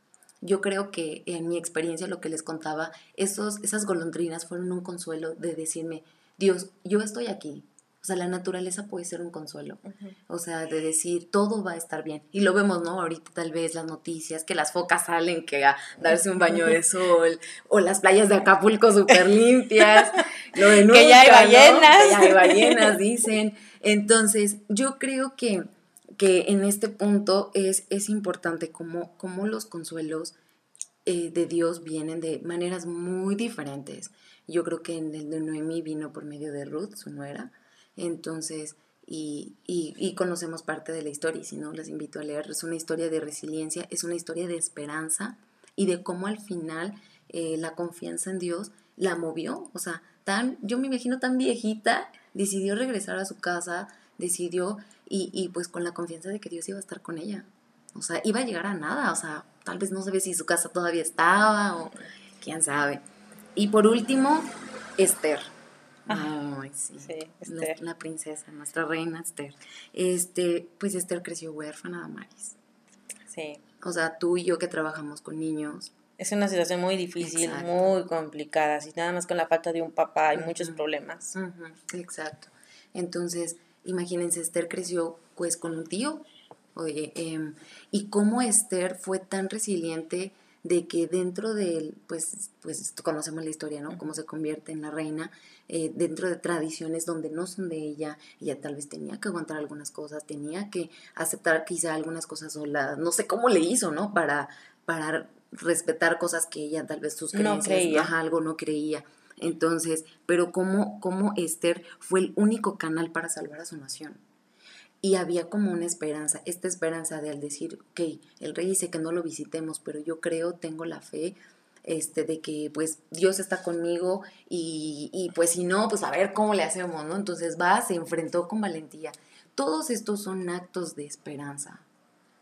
Yo creo que en mi experiencia, lo que les contaba, esos, esas golondrinas fueron un consuelo de decirme, Dios, yo estoy aquí. O sea, la naturaleza puede ser un consuelo. O sea, de decir, todo va a estar bien. Y lo vemos, ¿no? Ahorita tal vez las noticias, que las focas salen, que a darse un baño de sol, o las playas de Acapulco súper limpias, [LAUGHS] lo de Que ya hay nunca, ¿no? ballenas. Que ya hay ballenas, dicen. Entonces, yo creo que que en este punto es, es importante cómo, cómo los consuelos eh, de Dios vienen de maneras muy diferentes. Yo creo que en el de Noemí vino por medio de Ruth, su nuera. Entonces, y, y, y conocemos parte de la historia, y si no, les invito a leer. Es una historia de resiliencia, es una historia de esperanza y de cómo al final eh, la confianza en Dios la movió. O sea, tan, yo me imagino tan viejita, decidió regresar a su casa, decidió y, y, pues con la confianza de que Dios iba a estar con ella. O sea, iba a llegar a nada, o sea, tal vez no sabe si su casa todavía estaba o quién sabe. Y por último, Esther. Ay, sí. Esther. la princesa, nuestra reina Esther. Este, pues Esther creció huérfana, Damaris. Sí. O sea, tú y yo que trabajamos con niños, Es una situación muy difícil, Exacto. muy complicada. Si nada más con la falta de un papá hay muchos problemas. Ujú, exacto. Entonces, imagínense, Esther creció pues con un tío. Oye, em, y cómo Esther fue tan resiliente de que dentro de él, pues, pues conocemos la historia, ¿no? Cómo se convierte en la reina, eh, dentro de tradiciones donde no son de ella, ella tal vez tenía que aguantar algunas cosas, tenía que aceptar quizá algunas cosas solas, no sé cómo le hizo, ¿no? Para, para respetar cosas que ella tal vez sus No creencias, creía. ajá, algo no creía. Entonces, pero cómo, cómo Esther fue el único canal para salvar a su nación. Y había como una esperanza, esta esperanza de al decir, ok, el rey dice que no lo visitemos, pero yo creo, tengo la fe este, de que pues Dios está conmigo y, y pues si no, pues a ver cómo le hacemos, ¿no? Entonces va, se enfrentó con valentía. Todos estos son actos de esperanza,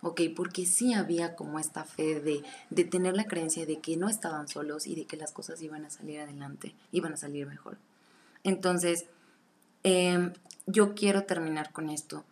¿ok? Porque sí había como esta fe de, de tener la creencia de que no estaban solos y de que las cosas iban a salir adelante, iban a salir mejor. Entonces, em, yo quiero terminar con esto.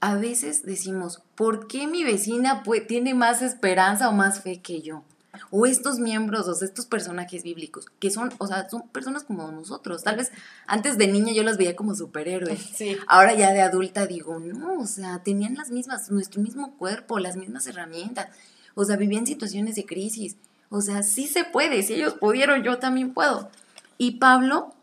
A veces decimos, ¿por qué mi vecina tiene más esperanza o más fe que yo? O estos miembros, o sea, estos personajes bíblicos, que son, o sea, son personas como nosotros. Tal vez antes de niña yo las veía como superhéroes. [LAUGHS] Sí. Ahora ya de adulta digo, no, o sea, tenían las mismas, nuestro mismo cuerpo, las mismas herramientas. O sea, vivían situaciones de crisis. O sea, sí se puede, si ellos pudieron, yo también puedo. Y Pablo,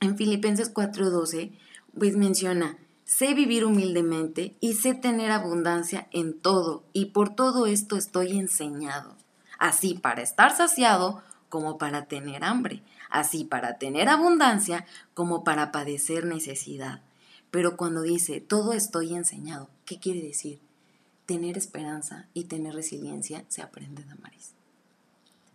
en Filipenses 4:12, pues menciona, sé vivir humildemente y sé tener abundancia en todo, y por todo esto estoy enseñado, así para estar saciado como para tener hambre, así para tener abundancia como para padecer necesidad. Pero cuando dice todo estoy enseñado, ¿qué quiere decir? Tener esperanza y tener resiliencia se aprende, Damaris.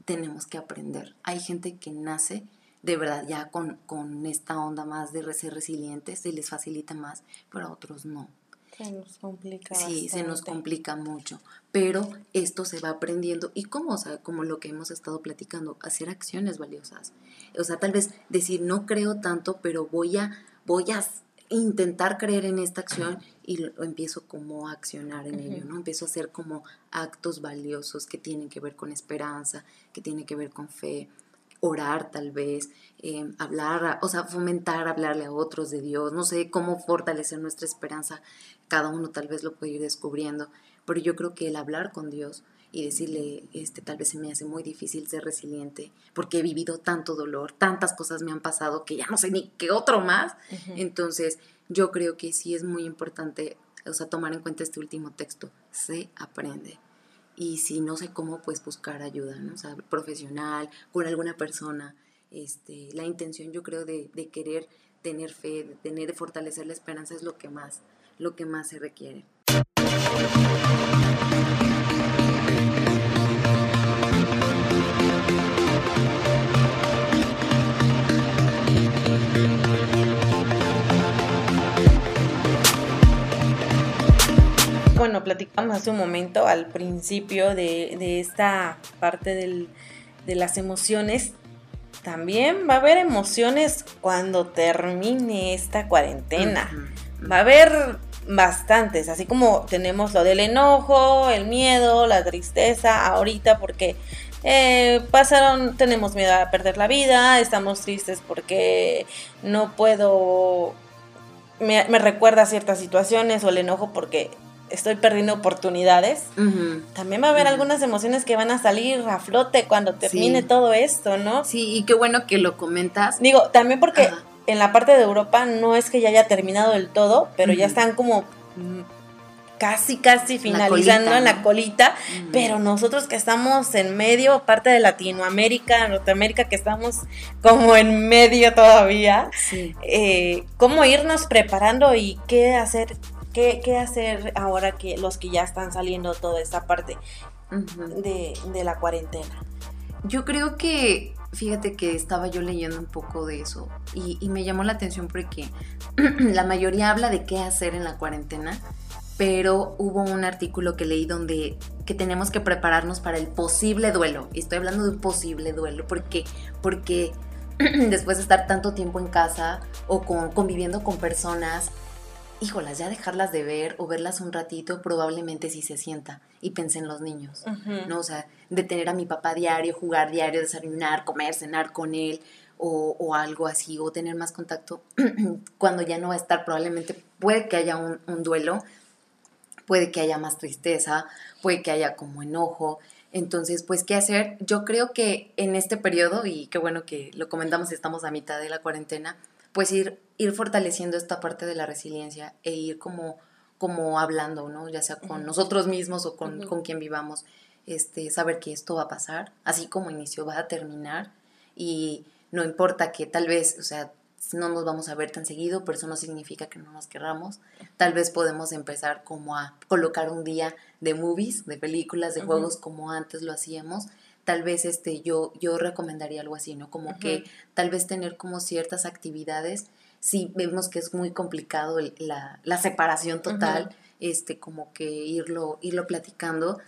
Tenemos que aprender. Hay gente que nace de verdad ya con, con esta onda más de ser resilientes, se les facilita más, pero a otros no. Se nos complica. Sí, se nos complica mucho, pero esto se va aprendiendo y como, o sea, como lo que hemos estado platicando, hacer acciones valiosas. O sea, tal vez decir, no creo tanto, pero voy a, voy a intentar creer en esta acción y lo empiezo como a accionar en ello, ¿no? Empiezo a hacer como actos valiosos que tienen que ver con esperanza, que tienen que ver con fe, orar tal vez, eh, hablar, a- o sea, fomentar, hablarle a otros de Dios, no sé cómo fortalecer nuestra esperanza, cada uno tal vez lo puede ir descubriendo, pero yo creo que el hablar con Dios y decirle, este, tal vez se me hace muy difícil ser resiliente, porque he vivido tanto dolor, tantas cosas me han pasado que ya no sé ni qué otro más, entonces yo creo que sí es muy importante, o sea, tomar en cuenta este último texto, se aprende. y si no sé cómo, pues buscar ayuda, ¿no? O sea, profesional, con alguna persona. Este, la intención yo creo de, de querer tener fe, de tener, de fortalecer la esperanza es lo que más, lo que más se requiere. Platicamos hace un momento al principio de, esta parte de las emociones. También va a haber emociones cuando termine esta cuarentena. Va a haber bastantes, así como tenemos lo del enojo, el miedo, la tristeza ahorita porque eh, pasaron, tenemos miedo a perder la vida, estamos tristes porque no puedo, me, me recuerda ciertas situaciones o el enojo porque estoy perdiendo oportunidades, también va a haber algunas emociones que van a salir a flote cuando termine todo esto, ¿no? Sí, y qué bueno que lo comentas. Digo, también porque en la parte de Europa no es que ya haya terminado del todo, pero ya están como mm, casi, casi finalizando en la colita, pero nosotros que estamos en medio, parte de Latinoamérica, Norteamérica, que estamos como en medio todavía, eh, cómo irnos preparando y qué hacer ¿Qué, hacer ahora que los que ya están saliendo toda esta parte de, la cuarentena? Yo creo que, fíjate que estaba yo leyendo un poco de eso y, me llamó la atención porque [CLEARS THROAT] la mayoría habla de qué hacer en la cuarentena, pero hubo un artículo que leí donde que tenemos que prepararnos para el posible duelo. Y estoy hablando de un posible duelo porque, porque [CLEARS THROAT] después de estar tanto tiempo en casa o con, conviviendo con personas, híjolas, ya dejarlas de ver o verlas un ratito, probablemente sí se sienta. Y pensé en los niños, ¿no? O sea, de tener a mi papá diario, jugar diario, desayunar, comer, cenar con él o, algo así, o tener más contacto [CLEARS THROAT] cuando ya no va a estar, probablemente puede que haya un, un duelo, puede que haya más tristeza, puede que haya como enojo. Entonces, pues, ¿qué hacer? Yo creo que en este periodo, y qué bueno que lo comentamos, estamos a mitad de la cuarentena, pues ir, ir fortaleciendo esta parte de la resiliencia e ir como, como hablando, ¿no? Ya sea con nosotros mismos o con, con, quien vivamos, este, saber que esto va a pasar, así como inició, va a terminar y no importa que tal vez, o sea, no nos vamos a ver tan seguido, pero eso no significa que no nos querramos. Tal vez podemos empezar como a colocar un día de movies, de películas, de juegos como antes lo hacíamos tal vez este, yo, yo recomendaría algo así, ¿no? Como que tal vez tener como ciertas actividades, si vemos que es muy complicado la, la, separación total, este, como que irlo, irlo platicando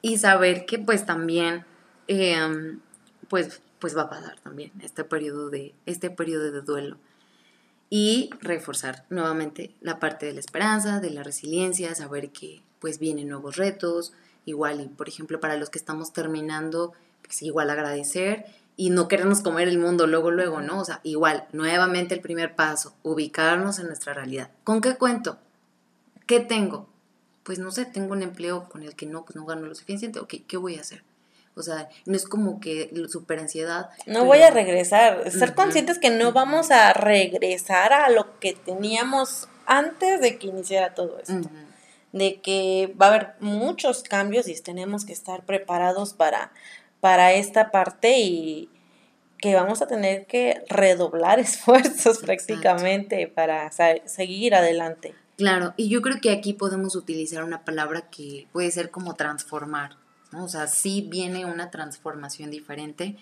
y saber que pues también, em, pues, pues va a pasar también este periodo de, este periodo de duelo. Y reforzar nuevamente la parte de la esperanza, de la resiliencia, saber que pues vienen nuevos retos, igual, y por ejemplo, para los que estamos terminando, pues igual agradecer y no queremos comer el mundo luego, luego, ¿no? O sea, igual, nuevamente el primer paso, ubicarnos en nuestra realidad. ¿Con qué cuento? ¿Qué tengo? Pues no sé, tengo un empleo con el que no, pues no gano lo suficiente, ok, ¿qué voy a hacer? O sea, no es como que super ansiedad. No voy a regresar. Ser conscientes que no vamos a regresar a lo que teníamos antes de que iniciara todo esto de que va a haber muchos cambios y tenemos que estar preparados para, para esta parte y que vamos a tener que redoblar [LAUGHS] esfuerzos prácticamente para seguir adelante. Claro, y yo creo que aquí podemos utilizar una palabra que puede ser como transformar, ¿no? O sea, sí viene una transformación diferente.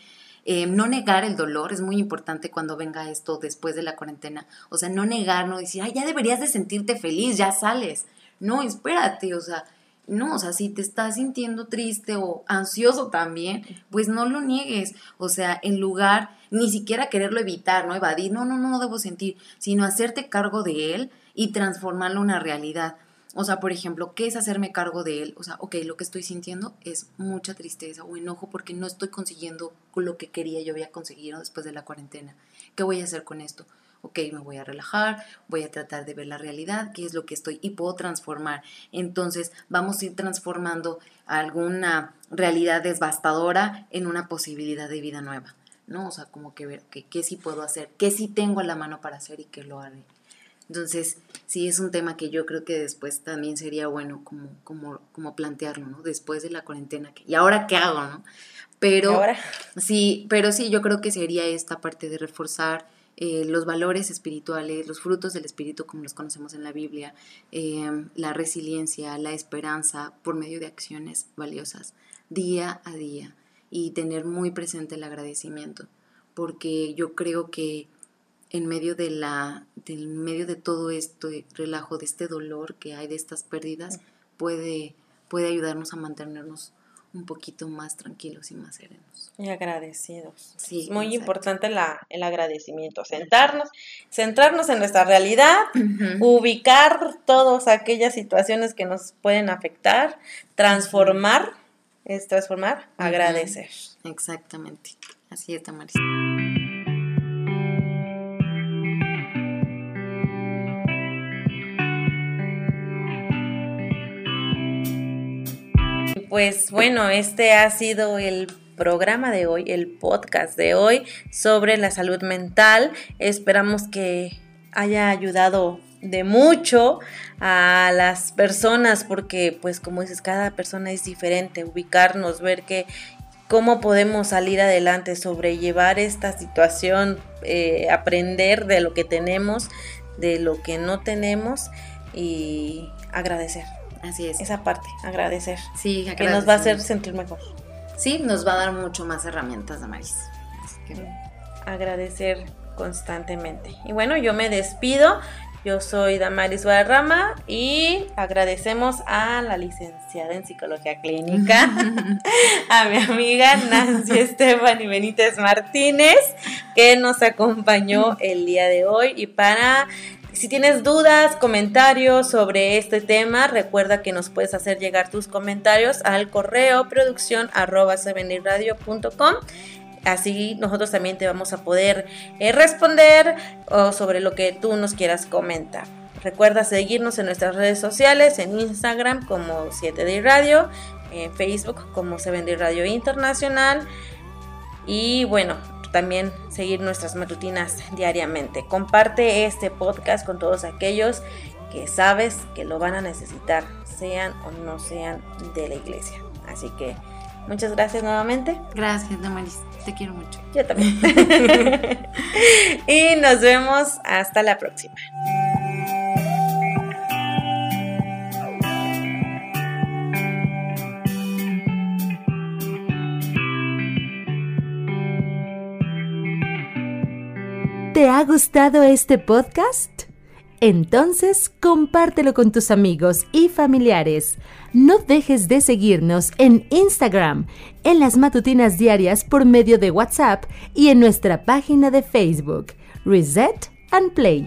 Eh, no negar el dolor es muy importante cuando venga esto después de la cuarentena. O sea, no negar, no decir, ay, ya deberías de sentirte feliz, ya sales. No, espérate, o sea, no, o sea, si te estás sintiendo triste o ansioso también, pues no lo niegues. O sea, en lugar ni siquiera quererlo evitar, no evadir, no, no, no, no debo sentir, sino hacerte cargo de él y transformarlo en una realidad. O sea, por ejemplo, ¿qué es hacerme cargo de él? O sea, ok, lo que estoy sintiendo es mucha tristeza o enojo porque no estoy consiguiendo lo que quería yo había conseguido después de la cuarentena. ¿Qué voy a hacer con esto? Ok, me voy a relajar, voy a tratar de ver la realidad, qué es lo que estoy y puedo transformar. Entonces vamos a ir transformando alguna realidad devastadora en una posibilidad de vida nueva, ¿no? O sea, como que ver qué sí puedo hacer, qué sí tengo a la mano para hacer y qué lo haré. Entonces, sí es un tema que yo creo que después también sería bueno como, como, como plantearlo, ¿no? Después de la cuarentena. ¿Y ahora qué hago, no? Pero sí, pero sí, yo creo que sería esta parte de reforzar eh, los valores espirituales, los frutos del espíritu como los conocemos en la Biblia, eh, la resiliencia, la esperanza por medio de acciones valiosas día a día y tener muy presente el agradecimiento, porque yo creo que en medio de la, del medio de todo esto relajo, de este dolor que hay, de estas pérdidas, puede, puede ayudarnos a mantenernos un poquito más tranquilos y más serenos. Y agradecidos. Sí, es muy importante la, el agradecimiento, sentarnos, centrarnos en nuestra realidad, ubicar todas aquellas situaciones que nos pueden afectar, transformar, es transformar, agradecer. Exactamente, así es, Tamaris. Pues bueno, este ha sido el programa de hoy, el podcast de hoy sobre la salud mental. Esperamos que haya ayudado de mucho a las personas porque pues como dices cada persona es diferente ubicarnos ver que cómo podemos salir adelante sobrellevar esta situación eh, aprender de lo que tenemos de lo que no tenemos y agradecer Así es. Esa parte, agradecer. Sí, Que nos va a hacer sentir mejor. Sí, nos va a dar mucho más herramientas, Damaris. Agradecer constantemente. Y bueno, yo me despido. Yo soy Damaris Guadarrama y agradecemos a la licenciada en psicología clínica, [LAUGHS] a mi amiga Nancy [LAUGHS] Estefani Benítez Martínez, que nos acompañó el día de hoy y para si tienes dudas, comentarios sobre este tema, recuerda que nos puedes hacer llegar tus comentarios al correo producción Así nosotros también te vamos a poder eh, responder sobre lo que tú nos quieras comentar. Recuerda seguirnos en nuestras redes sociales, en Instagram como 7D Radio, en Facebook como 7D Radio Internacional. Y bueno, también seguir nuestras matutinas diariamente. Comparte este podcast con todos aquellos que sabes que lo van a necesitar, sean o no sean de la iglesia. Así que muchas gracias nuevamente. Gracias, Damaris. Te quiero mucho. Yo también. [LAUGHS] y nos vemos hasta la próxima. ¿Te ha gustado este podcast? Entonces, compártelo con tus amigos y familiares. No dejes de seguirnos en Instagram, en las matutinas diarias por medio de WhatsApp y en nuestra página de Facebook, Reset and Play.